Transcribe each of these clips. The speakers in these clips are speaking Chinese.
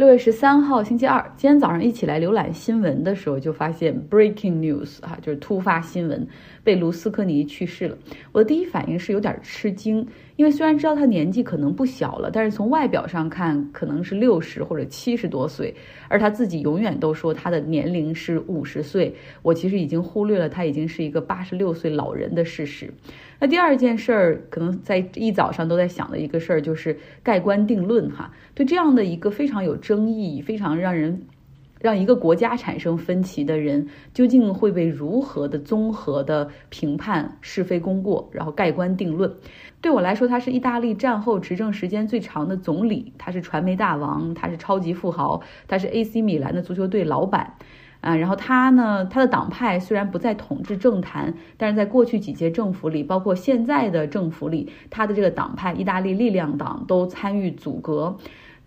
六月十三号星期二，今天早上一起来浏览新闻的时候，就发现 breaking news 哈，就是突发新闻，贝卢斯科尼去世了。我的第一反应是有点吃惊，因为虽然知道他年纪可能不小了，但是从外表上看，可能是六十或者七十多岁，而他自己永远都说他的年龄是五十岁。我其实已经忽略了他已经是一个八十六岁老人的事实。那第二件事儿，可能在一早上都在想的一个事儿，就是盖棺定论哈。对这样的一个非常有争议、非常让人让一个国家产生分歧的人，究竟会被如何的综合的评判是非功过，然后盖棺定论？对我来说，他是意大利战后执政时间最长的总理，他是传媒大王，他是超级富豪，他是 AC 米兰的足球队老板。啊，然后他呢，他的党派虽然不再统治政坛，但是在过去几届政府里，包括现在的政府里，他的这个党派——意大利力量党都参与阻隔。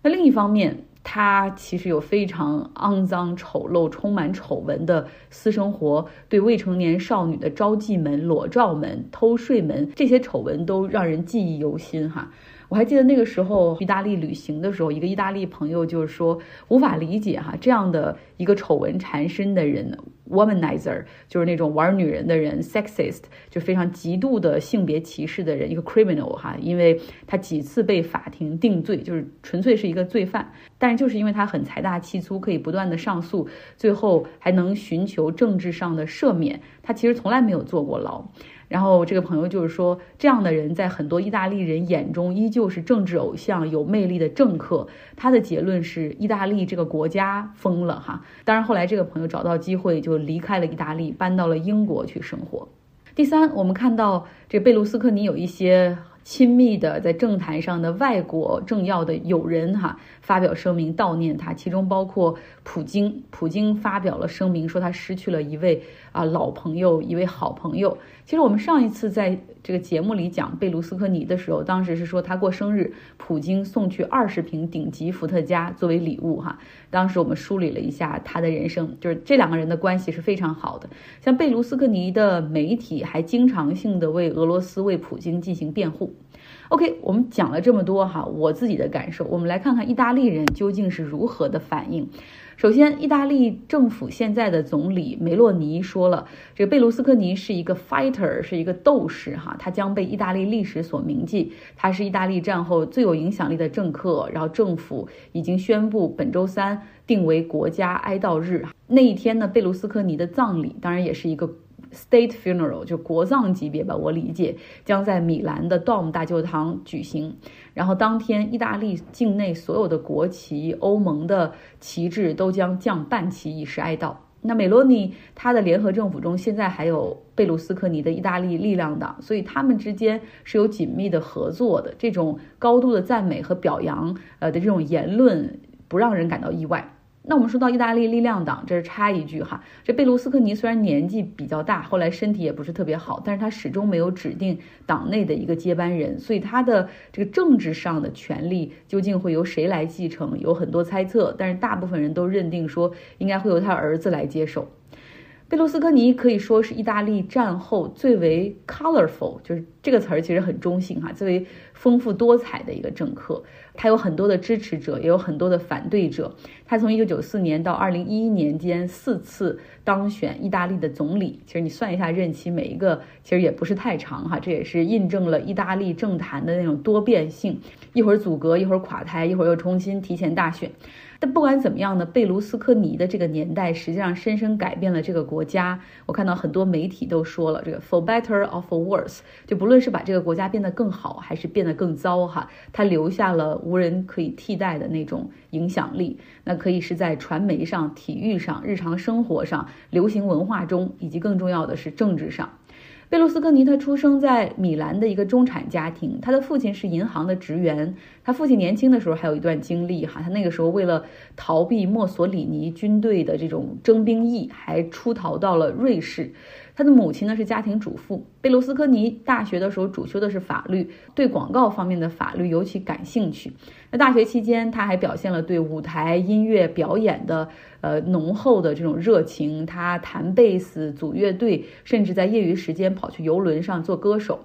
那另一方面，他其实有非常肮脏、丑陋、充满丑闻的私生活，对未成年少女的招妓门、裸照门、偷税门，这些丑闻都让人记忆犹新哈。我还记得那个时候意大利旅行的时候，一个意大利朋友就是说无法理解哈这样的一个丑闻缠身的人，womanizer 就是那种玩女人的人，sexist 就非常极度的性别歧视的人，一个 criminal 哈，因为他几次被法庭定罪，就是纯粹是一个罪犯，但是就是因为他很财大气粗，可以不断的上诉，最后还能寻求政治上的赦免，他其实从来没有坐过牢。然后这个朋友就是说，这样的人在很多意大利人眼中依旧是政治偶像、有魅力的政客。他的结论是，意大利这个国家疯了哈。当然后来这个朋友找到机会就离开了意大利，搬到了英国去生活。第三，我们看到这贝卢斯科尼有一些。亲密的在政坛上的外国政要的友人哈发表声明悼念他，其中包括普京。普京发表了声明说他失去了一位啊老朋友，一位好朋友。其实我们上一次在这个节目里讲贝卢斯科尼的时候，当时是说他过生日，普京送去二十瓶顶级伏特加作为礼物哈。当时我们梳理了一下他的人生，就是这两个人的关系是非常好的。像贝卢斯科尼的媒体还经常性的为俄罗斯为普京进行辩护。OK，我们讲了这么多哈，我自己的感受，我们来看看意大利人究竟是如何的反应。首先，意大利政府现在的总理梅洛尼说了，这个贝卢斯科尼是一个 fighter，是一个斗士哈，他将被意大利历史所铭记。他是意大利战后最有影响力的政客，然后政府已经宣布本周三定为国家哀悼日。那一天呢，贝卢斯科尼的葬礼当然也是一个。State funeral 就国葬级别吧，我理解将在米兰的 Dom 大教堂举行。然后当天，意大利境内所有的国旗、欧盟的旗帜都将降半旗以示哀悼。那梅洛尼他的联合政府中现在还有贝卢斯科尼的意大利力量党，所以他们之间是有紧密的合作的。这种高度的赞美和表扬，呃的这种言论，不让人感到意外。那我们说到意大利力量党，这是插一句哈。这贝卢斯科尼虽然年纪比较大，后来身体也不是特别好，但是他始终没有指定党内的一个接班人，所以他的这个政治上的权力究竟会由谁来继承，有很多猜测。但是大部分人都认定说，应该会由他儿子来接手。贝卢斯科尼可以说是意大利战后最为 colorful，就是这个词儿其实很中性哈，最为丰富多彩的一个政客。他有很多的支持者，也有很多的反对者。他从一九九四年到二零一一年间四次当选意大利的总理。其实你算一下任期，每一个其实也不是太长哈。这也是印证了意大利政坛的那种多变性，一会儿阻隔，一会儿垮台，一会儿又重新提前大选。但不管怎么样呢，贝卢斯科尼的这个年代实际上深深改变了这个国家。我看到很多媒体都说了，这个 for better or for worse，就不论是把这个国家变得更好，还是变得更糟哈，他留下了无人可以替代的那种影响力。那可以是在传媒上、体育上、日常生活上、流行文化中，以及更重要的是政治上。贝卢斯科尼他出生在米兰的一个中产家庭，他的父亲是银行的职员。他父亲年轻的时候还有一段经历哈，他那个时候为了逃避墨索里尼军队的这种征兵役，还出逃到了瑞士。他的母亲呢是家庭主妇。贝卢斯科尼大学的时候主修的是法律，对广告方面的法律尤其感兴趣。那大学期间，他还表现了对舞台音乐表演的呃浓厚的这种热情。他弹贝斯，组乐队，甚至在业余时间跑去游轮上做歌手。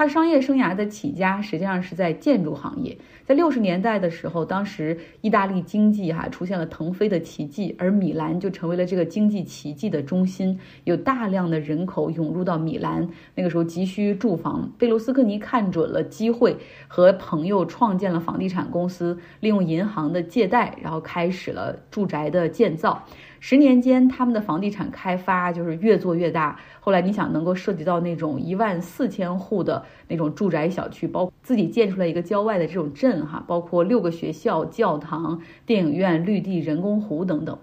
他商业生涯的起家实际上是在建筑行业，在六十年代的时候，当时意大利经济哈出现了腾飞的奇迹，而米兰就成为了这个经济奇迹的中心，有大量的人口涌入到米兰，那个时候急需住房，贝卢斯科尼看准了机会，和朋友创建了房地产公司，利用银行的借贷，然后开始了住宅的建造。十年间，他们的房地产开发就是越做越大。后来，你想能够涉及到那种一万四千户的那种住宅小区，包自己建出来一个郊外的这种镇哈，包括六个学校、教堂、电影院、绿地、人工湖等等。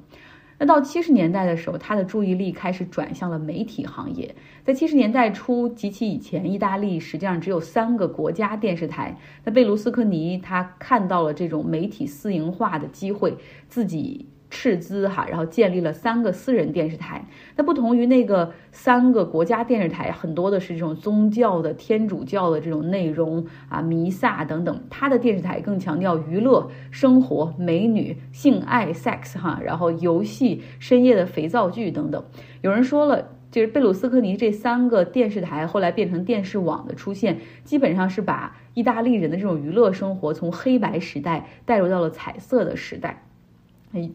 那到七十年代的时候，他的注意力开始转向了媒体行业。在七十年代初及其以前，意大利实际上只有三个国家电视台。那贝卢斯科尼他看到了这种媒体私营化的机会，自己。斥资哈，然后建立了三个私人电视台。那不同于那个三个国家电视台，很多的是这种宗教的、天主教的这种内容啊，弥撒等等。他的电视台更强调娱乐、生活、美女、性爱、sex 哈，然后游戏、深夜的肥皂剧等等。有人说了，就是贝鲁斯科尼这三个电视台后来变成电视网的出现，基本上是把意大利人的这种娱乐生活从黑白时代带入到了彩色的时代。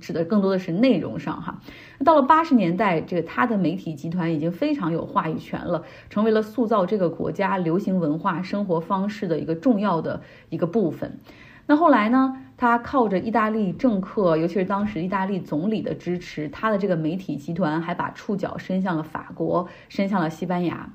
指的更多的是内容上哈，那到了八十年代，这个他的媒体集团已经非常有话语权了，成为了塑造这个国家流行文化生活方式的一个重要的一个部分。那后来呢，他靠着意大利政客，尤其是当时意大利总理的支持，他的这个媒体集团还把触角伸向了法国，伸向了西班牙。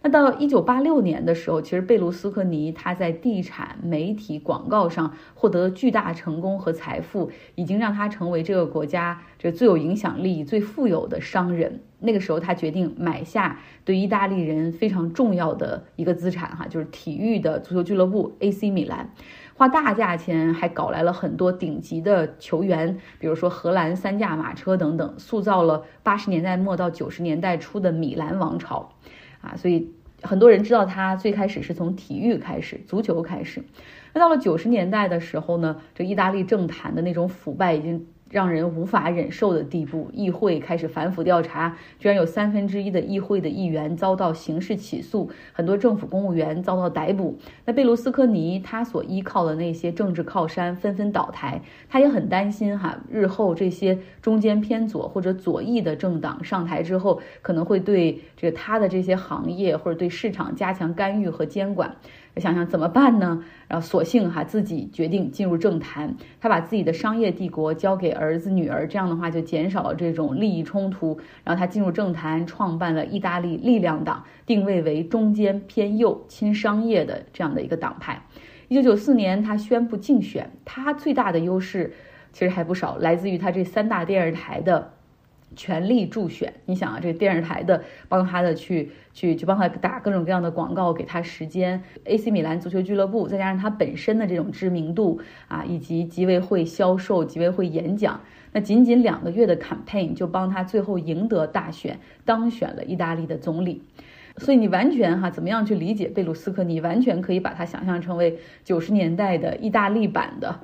那到一九八六年的时候，其实贝卢斯科尼他在地产、媒体、广告上获得巨大成功和财富，已经让他成为这个国家这最有影响力、最富有的商人。那个时候，他决定买下对意大利人非常重要的一个资产，哈，就是体育的足球俱乐部 AC 米兰，花大价钱还搞来了很多顶级的球员，比如说荷兰三驾马车等等，塑造了八十年代末到九十年代初的米兰王朝。啊，所以很多人知道他最开始是从体育开始，足球开始。那到了九十年代的时候呢，这意大利政坛的那种腐败已经。让人无法忍受的地步，议会开始反腐调查，居然有三分之一的议会的议员遭到刑事起诉，很多政府公务员遭到逮捕。那贝卢斯科尼他所依靠的那些政治靠山纷纷倒台，他也很担心哈，日后这些中间偏左或者左翼的政党上台之后，可能会对这个他的这些行业或者对市场加强干预和监管。想想怎么办呢？然后索性哈自己决定进入政坛，他把自己的商业帝国交给儿子女儿，这样的话就减少了这种利益冲突。然后他进入政坛，创办了意大利力量党，定位为中间偏右、亲商业的这样的一个党派。一九九四年，他宣布竞选，他最大的优势其实还不少，来自于他这三大电视台的。全力助选，你想啊，这个电视台的帮他的去去去帮他打各种各样的广告，给他时间。AC 米兰足球俱乐部再加上他本身的这种知名度啊，以及极为会销售、极为会演讲，那仅仅两个月的 campaign 就帮他最后赢得大选，当选了意大利的总理。所以你完全哈，怎么样去理解贝鲁斯科尼？完全可以把他想象成为九十年代的意大利版的。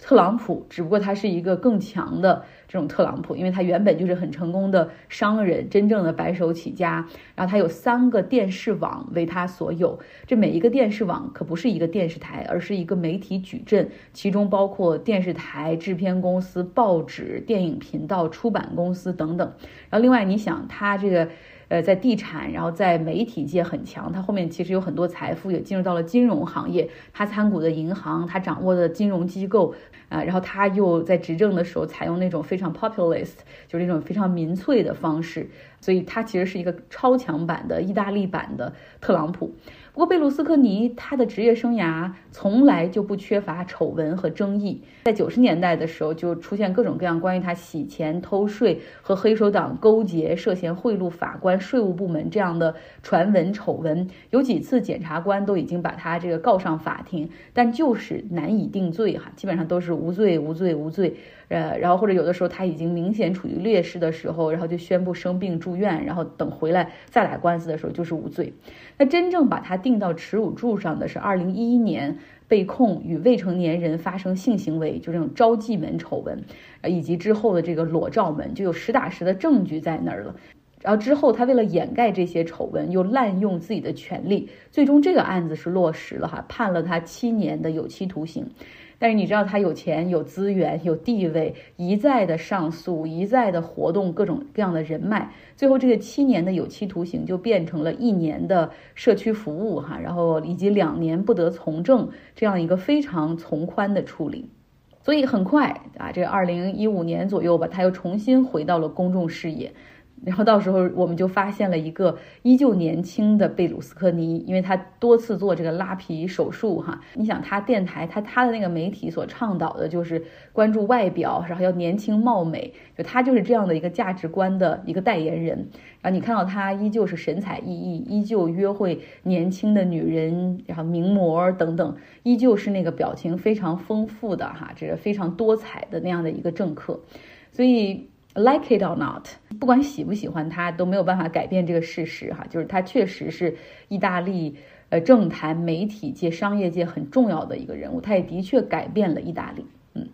特朗普只不过他是一个更强的这种特朗普，因为他原本就是很成功的商人，真正的白手起家。然后他有三个电视网为他所有，这每一个电视网可不是一个电视台，而是一个媒体矩阵，其中包括电视台、制片公司、报纸、电影频道、出版公司等等。然后另外你想他这个。呃，在地产，然后在媒体界很强，他后面其实有很多财富，也进入到了金融行业。他参股的银行，他掌握的金融机构，啊，然后他又在执政的时候采用那种非常 populist，就是那种非常民粹的方式，所以他其实是一个超强版的意大利版的特朗普。不过贝卢斯科尼他的职业生涯从来就不缺乏丑闻和争议，在九十年代的时候就出现各种各样关于他洗钱、偷税和黑手党勾结、涉嫌贿赂法官、税务部门这样的传闻丑闻，有几次检察官都已经把他这个告上法庭，但就是难以定罪哈，基本上都是无罪、无罪、无罪。呃，然后或者有的时候他已经明显处于劣势的时候，然后就宣布生病住院，然后等回来再打官司的时候就是无罪。那真正把他定到耻辱柱上的是二零一一年被控与未成年人发生性行为，就这种招妓门丑闻，以及之后的这个裸照门，就有实打实的证据在那儿了。然后之后他为了掩盖这些丑闻，又滥用自己的权利，最终这个案子是落实了哈，判了他七年的有期徒刑。但是你知道他有钱、有资源、有地位，一再的上诉，一再的活动各种各样的人脉，最后这个七年的有期徒刑就变成了一年的社区服务哈，然后以及两年不得从政这样一个非常从宽的处理。所以很快啊，这二零一五年左右吧，他又重新回到了公众视野。然后到时候我们就发现了一个依旧年轻的贝鲁斯科尼，因为他多次做这个拉皮手术哈。你想他电台他他的那个媒体所倡导的就是关注外表，然后要年轻貌美，就他就是这样的一个价值观的一个代言人。然后你看到他依旧是神采奕奕，依旧约会年轻的女人，然后名模等等，依旧是那个表情非常丰富的哈，这是非常多彩的那样的一个政客，所以。Like it or not，不管喜不喜欢他，都没有办法改变这个事实哈，就是他确实是意大利呃政坛、媒体界、商业界很重要的一个人物，他也的确改变了意大利。嗯，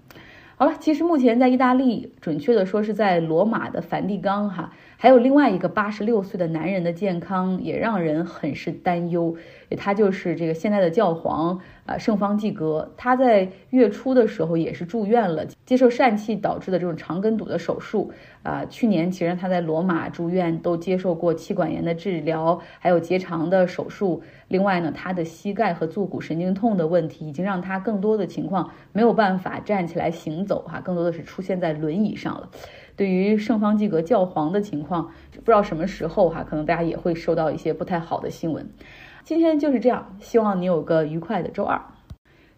好了，其实目前在意大利，准确的说是在罗马的梵蒂冈哈。还有另外一个八十六岁的男人的健康也让人很是担忧，他就是这个现在的教皇啊圣方济各，他在月初的时候也是住院了，接受疝气导致的这种肠梗阻的手术啊。去年其实他在罗马住院都接受过气管炎的治疗，还有结肠的手术。另外呢，他的膝盖和坐骨神经痛的问题已经让他更多的情况没有办法站起来行走哈，更多的是出现在轮椅上了。对于圣方济各教皇的情况，不知道什么时候哈，可能大家也会收到一些不太好的新闻。今天就是这样，希望你有个愉快的周二。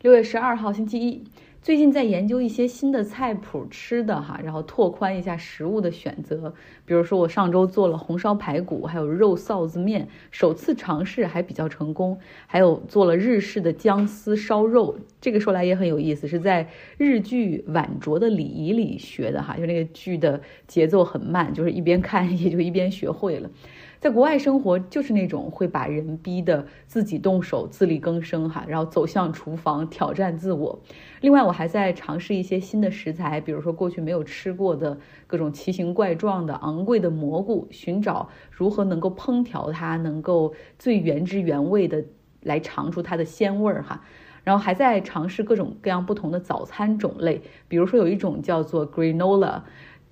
六月十二号星期一。最近在研究一些新的菜谱吃的哈，然后拓宽一下食物的选择。比如说我上周做了红烧排骨，还有肉臊子面，首次尝试还比较成功。还有做了日式的姜丝烧肉，这个说来也很有意思，是在日剧《晚酌的礼仪》里学的哈，就那个剧的节奏很慢，就是一边看 也就一边学会了。在国外生活就是那种会把人逼得自己动手自力更生哈，然后走向厨房挑战自我。另外，我还在尝试一些新的食材，比如说过去没有吃过的各种奇形怪状的昂贵的蘑菇，寻找如何能够烹调它，能够最原汁原味的来尝出它的鲜味儿哈。然后还在尝试各种各样不同的早餐种类，比如说有一种叫做 granola。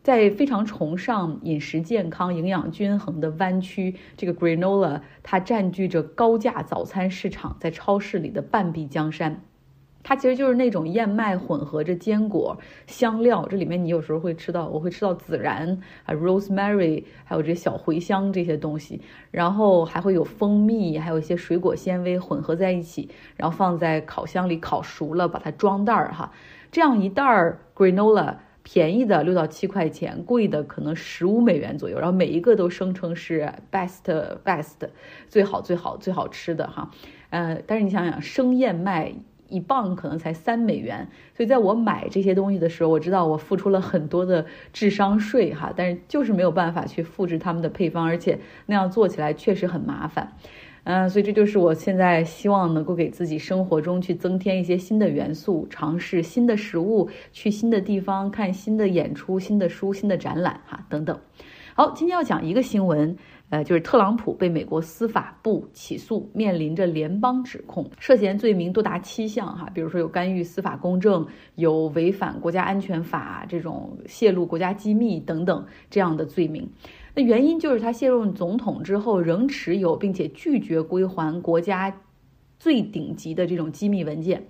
在非常崇尚饮食健康、营养均衡的湾区，这个 granola 它占据着高价早餐市场在超市里的半壁江山。它其实就是那种燕麦混合着坚果、香料，这里面你有时候会吃到，我会吃到孜然啊、rosemary，还有这小茴香这些东西，然后还会有蜂蜜，还有一些水果纤维混合在一起，然后放在烤箱里烤熟了，把它装袋儿哈，这样一袋儿 granola。便宜的六到七块钱，贵的可能十五美元左右，然后每一个都声称是 best best 最好最好最好吃的哈，呃，但是你想想生燕麦一磅可能才三美元，所以在我买这些东西的时候，我知道我付出了很多的智商税哈，但是就是没有办法去复制他们的配方，而且那样做起来确实很麻烦。嗯，所以这就是我现在希望能够给自己生活中去增添一些新的元素，尝试新的食物，去新的地方看新的演出、新的书、新的展览，哈，等等。好，今天要讲一个新闻，呃，就是特朗普被美国司法部起诉，面临着联邦指控，涉嫌罪名多达七项，哈，比如说有干预司法公正，有违反国家安全法这种泄露国家机密等等这样的罪名。那原因就是他卸任总统之后，仍持有并且拒绝归还国家最顶级的这种机密文件。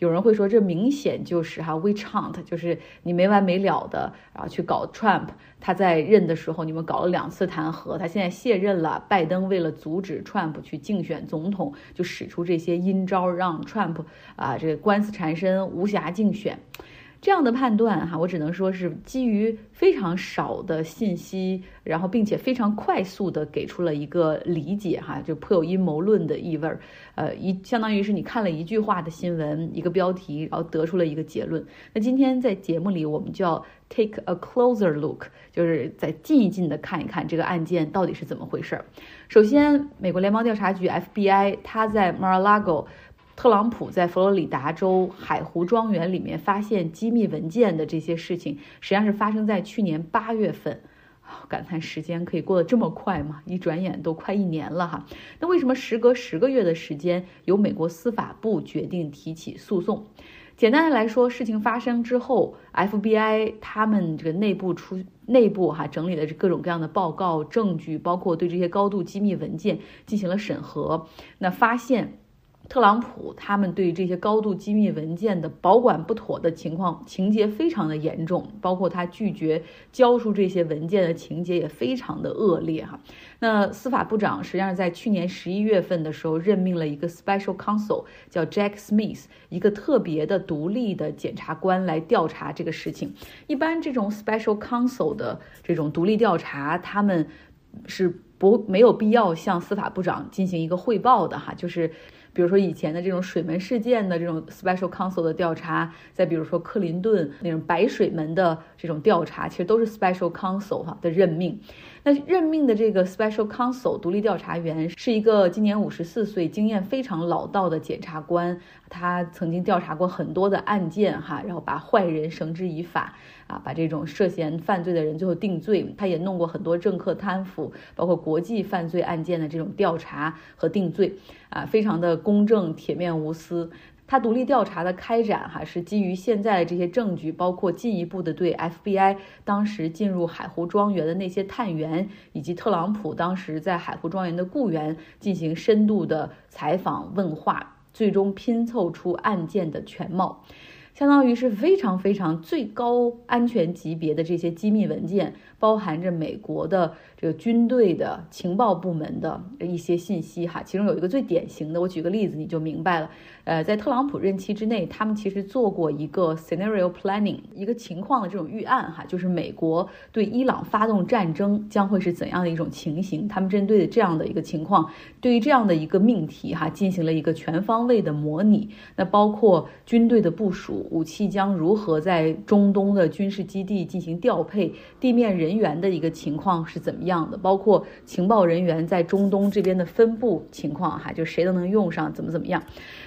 有人会说，这明显就是哈 w e chant，就是你没完没了的，然后去搞 Trump。他在任的时候，你们搞了两次弹劾，他现在卸任了。拜登为了阻止 Trump 去竞选总统，就使出这些阴招，让 Trump 啊这个官司缠身，无暇竞选。这样的判断哈，我只能说是基于非常少的信息，然后并且非常快速的给出了一个理解哈，就颇有阴谋论的意味儿。呃，一相当于是你看了一句话的新闻，一个标题，然后得出了一个结论。那今天在节目里，我们就要 take a closer look，就是再近一近的看一看这个案件到底是怎么回事儿。首先，美国联邦调查局 FBI，他在 Mar-a-Lago。特朗普在佛罗里达州海湖庄园里面发现机密文件的这些事情，实际上是发生在去年八月份。感叹时间可以过得这么快吗？一转眼都快一年了哈。那为什么时隔十个月的时间，由美国司法部决定提起诉讼？简单的来说，事情发生之后，FBI 他们这个内部出内部哈整理的各种各样的报告、证据，包括对这些高度机密文件进行了审核，那发现。特朗普他们对这些高度机密文件的保管不妥的情况，情节非常的严重，包括他拒绝交出这些文件的情节也非常的恶劣哈。那司法部长实际上在去年十一月份的时候任命了一个 special counsel，叫 Jack Smith，一个特别的独立的检察官来调查这个事情。一般这种 special counsel 的这种独立调查，他们是不没有必要向司法部长进行一个汇报的哈，就是。比如说以前的这种水门事件的这种 special counsel 的调查，再比如说克林顿那种白水门的这种调查，其实都是 special counsel 哈的任命。那任命的这个 special counsel 独立调查员是一个今年五十四岁、经验非常老道的检察官，他曾经调查过很多的案件哈，然后把坏人绳之以法啊，把这种涉嫌犯罪的人最后定罪。他也弄过很多政客贪腐，包括国际犯罪案件的这种调查和定罪啊，非常的公正、铁面无私。他独立调查的开展，哈是基于现在的这些证据，包括进一步的对 FBI 当时进入海湖庄园的那些探员，以及特朗普当时在海湖庄园的雇员进行深度的采访问话，最终拼凑出案件的全貌。相当于是非常非常最高安全级别的这些机密文件，包含着美国的这个军队的情报部门的一些信息哈。其中有一个最典型的，我举个例子你就明白了。呃，在特朗普任期之内，他们其实做过一个 scenario planning，一个情况的这种预案哈，就是美国对伊朗发动战争将会是怎样的一种情形。他们针对的这样的一个情况，对于这样的一个命题哈，进行了一个全方位的模拟。那包括军队的部署。武器将如何在中东的军事基地进行调配？地面人人员的一个情况是怎么样的？包括情报人员在中东这边的分布情况，哈，就谁都能用上，怎么怎么样？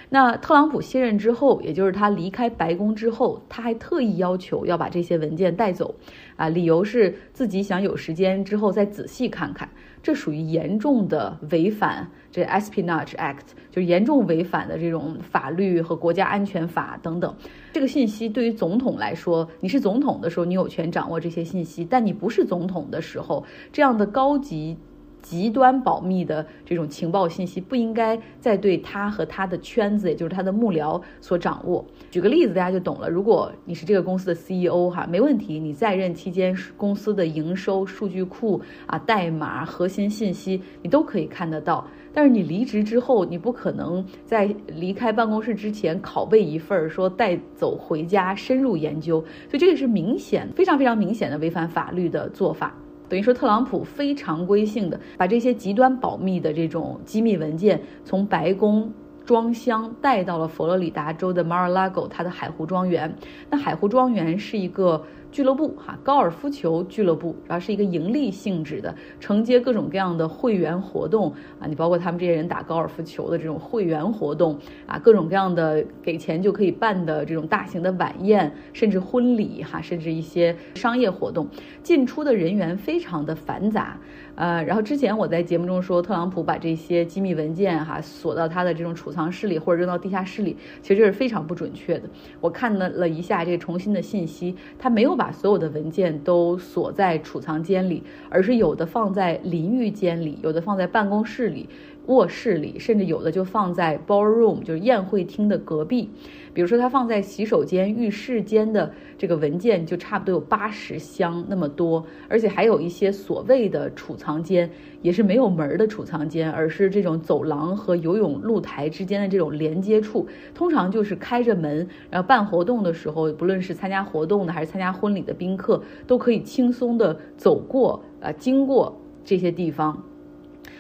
那特朗普卸任之后，也就是他离开白宫之后，他还特意要求要把这些文件带走，啊，理由是自己想有时间之后再仔细看看。这属于严重的违反这 Espionage Act，就是严重违反的这种法律和国家安全法等等。这个信息对于总统来说，你是总统的时候，你有权掌握这些信息；但你不是总统的时候，这样的高级。极端保密的这种情报信息不应该再对他和他的圈子，也就是他的幕僚所掌握。举个例子，大家就懂了。如果你是这个公司的 CEO 哈，没问题，你在任期间公司的营收数据库啊、代码、核心信息你都可以看得到。但是你离职之后，你不可能在离开办公室之前拷贝一份儿，说带走回家深入研究。所以这个是明显、非常非常明显的违反法律的做法。等于说，特朗普非常规性的把这些极端保密的这种机密文件从白宫装箱带到了佛罗里达州的 Mar-a-Lago，它的海湖庄园。那海湖庄园是一个。俱乐部哈，高尔夫球俱乐部，然后是一个盈利性质的，承接各种各样的会员活动啊，你包括他们这些人打高尔夫球的这种会员活动啊，各种各样的给钱就可以办的这种大型的晚宴，甚至婚礼哈，甚至一些商业活动，进出的人员非常的繁杂。呃，然后之前我在节目中说，特朗普把这些机密文件哈锁到他的这种储藏室里，或者扔到地下室里，其实这是非常不准确的。我看了了一下这个重新的信息，他没有把所有的文件都锁在储藏间里，而是有的放在淋浴间里，有的放在办公室里。卧室里，甚至有的就放在 ballroom，就是宴会厅的隔壁。比如说，它放在洗手间、浴室间的这个文件，就差不多有八十箱那么多。而且还有一些所谓的储藏间，也是没有门的储藏间，而是这种走廊和游泳露台之间的这种连接处，通常就是开着门，然后办活动的时候，不论是参加活动的还是参加婚礼的宾客，都可以轻松的走过啊，经过这些地方。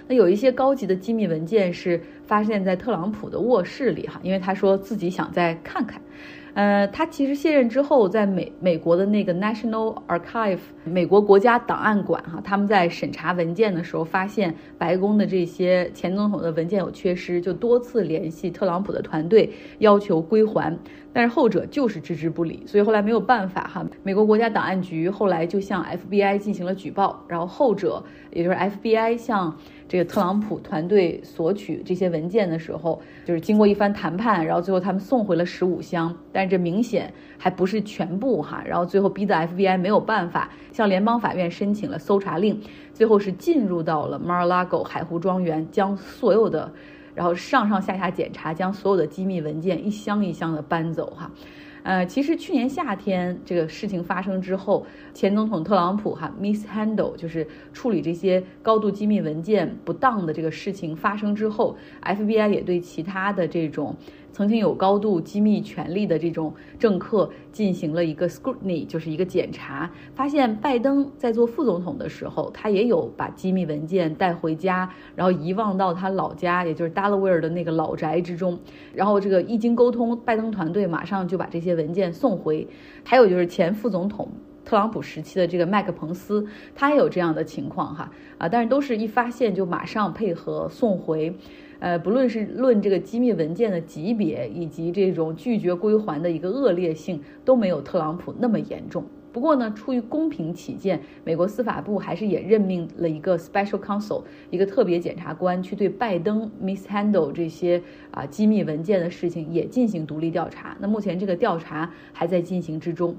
那有一些高级的机密文件是发现在特朗普的卧室里哈，因为他说自己想再看看。呃，他其实卸任之后，在美美国的那个 National Archive 美国国家档案馆哈，他们在审查文件的时候，发现白宫的这些前总统的文件有缺失，就多次联系特朗普的团队要求归还。但是后者就是置之不理，所以后来没有办法哈。美国国家档案局后来就向 FBI 进行了举报，然后后者也就是 FBI 向这个特朗普团队索取这些文件的时候，就是经过一番谈判，然后最后他们送回了十五箱，但是这明显还不是全部哈。然后最后逼得 FBI 没有办法向联邦法院申请了搜查令，最后是进入到了 Mar-a-Lago 海湖庄园，将所有的。然后上上下下检查，将所有的机密文件一箱一箱的搬走哈，呃，其实去年夏天这个事情发生之后，前总统特朗普哈 mishandle 就是处理这些高度机密文件不当的这个事情发生之后，FBI 也对其他的这种。曾经有高度机密权力的这种政客进行了一个 scrutiny，就是一个检查，发现拜登在做副总统的时候，他也有把机密文件带回家，然后遗忘到他老家，也就是 Delaware 的那个老宅之中。然后这个一经沟通，拜登团队马上就把这些文件送回。还有就是前副总统特朗普时期的这个麦克彭斯，他也有这样的情况哈啊，但是都是一发现就马上配合送回。呃，不论是论这个机密文件的级别，以及这种拒绝归还的一个恶劣性，都没有特朗普那么严重。不过呢，出于公平起见，美国司法部还是也任命了一个 special counsel，一个特别检察官，去对拜登 mishandle 这些啊机密文件的事情也进行独立调查。那目前这个调查还在进行之中。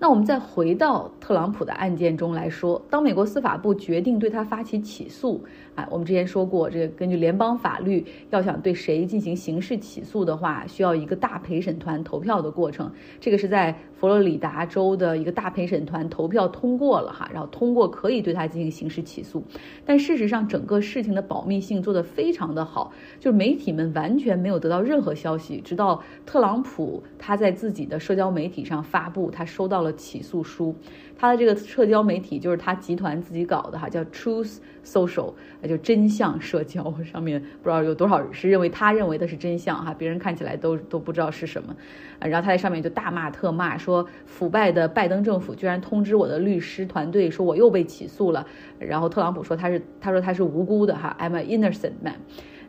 那我们再回到特朗普的案件中来说，当美国司法部决定对他发起起诉，啊，我们之前说过，这个根据联邦法律，要想对谁进行刑事起诉的话，需要一个大陪审团投票的过程。这个是在佛罗里达州的一个大陪审团投票通过了哈，然后通过可以对他进行刑事起诉。但事实上，整个事情的保密性做得非常的好，就是媒体们完全没有得到任何消息，直到特朗普他在自己的社交媒体上发布他收到了。起诉书，他的这个社交媒体就是他集团自己搞的哈，叫 Truth Social，就真相社交上面不知道有多少人是认为他认为的是真相哈，别人看起来都都不知道是什么，然后他在上面就大骂特骂，说腐败的拜登政府居然通知我的律师团队说我又被起诉了，然后特朗普说他是他说他是无辜的哈，I'm an innocent man。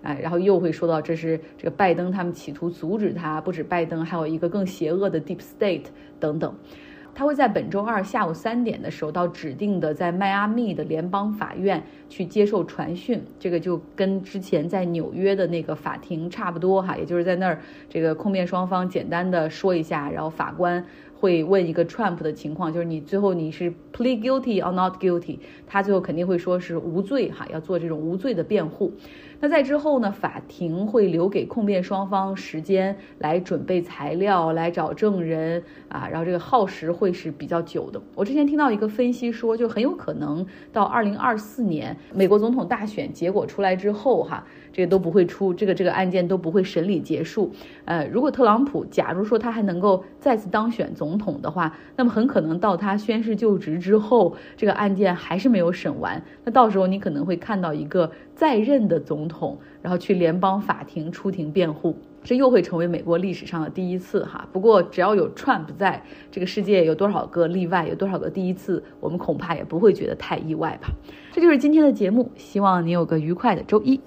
哎，然后又会说到这是这个拜登他们企图阻止他，不止拜登，还有一个更邪恶的 Deep State 等等。他会在本周二下午三点的时候到指定的在迈阿密的联邦法院去接受传讯，这个就跟之前在纽约的那个法庭差不多哈，也就是在那儿这个控辩双方简单的说一下，然后法官会问一个 Trump 的情况，就是你最后你是 plead guilty or not guilty，他最后肯定会说是无罪哈，要做这种无罪的辩护。那在之后呢？法庭会留给控辩双方时间来准备材料，来找证人啊，然后这个耗时会是比较久的。我之前听到一个分析说，就很有可能到二零二四年美国总统大选结果出来之后，哈，这个都不会出，这个这个案件都不会审理结束。呃，如果特朗普假如说他还能够再次当选总统的话，那么很可能到他宣誓就职之后，这个案件还是没有审完。那到时候你可能会看到一个在任的总。统，然后去联邦法庭出庭辩护，这又会成为美国历史上的第一次哈。不过只要有 Trump 在，这个世界有多少个例外，有多少个第一次，我们恐怕也不会觉得太意外吧。这就是今天的节目，希望你有个愉快的周一。